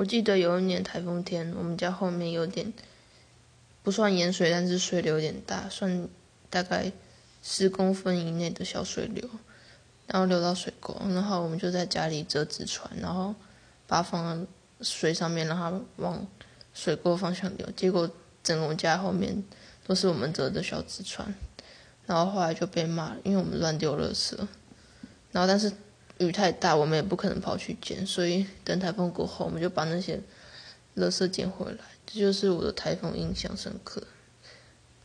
我记得有一年台风天，我们家后面有点不算淹水，但是水流有点大，算大概十公分以内的小水流，然后流到水沟，然后我们就在家里折纸船，然后把它放在水上面，让它往水沟方向流。结果整个我们家后面都是我们折的小纸船，然后后来就被骂，因为我们乱丢垃圾。然后但是雨太大，我们也不可能跑去捡，所以等台风过后，我们就把那些垃圾捡回来。这就是我的台风印象深刻。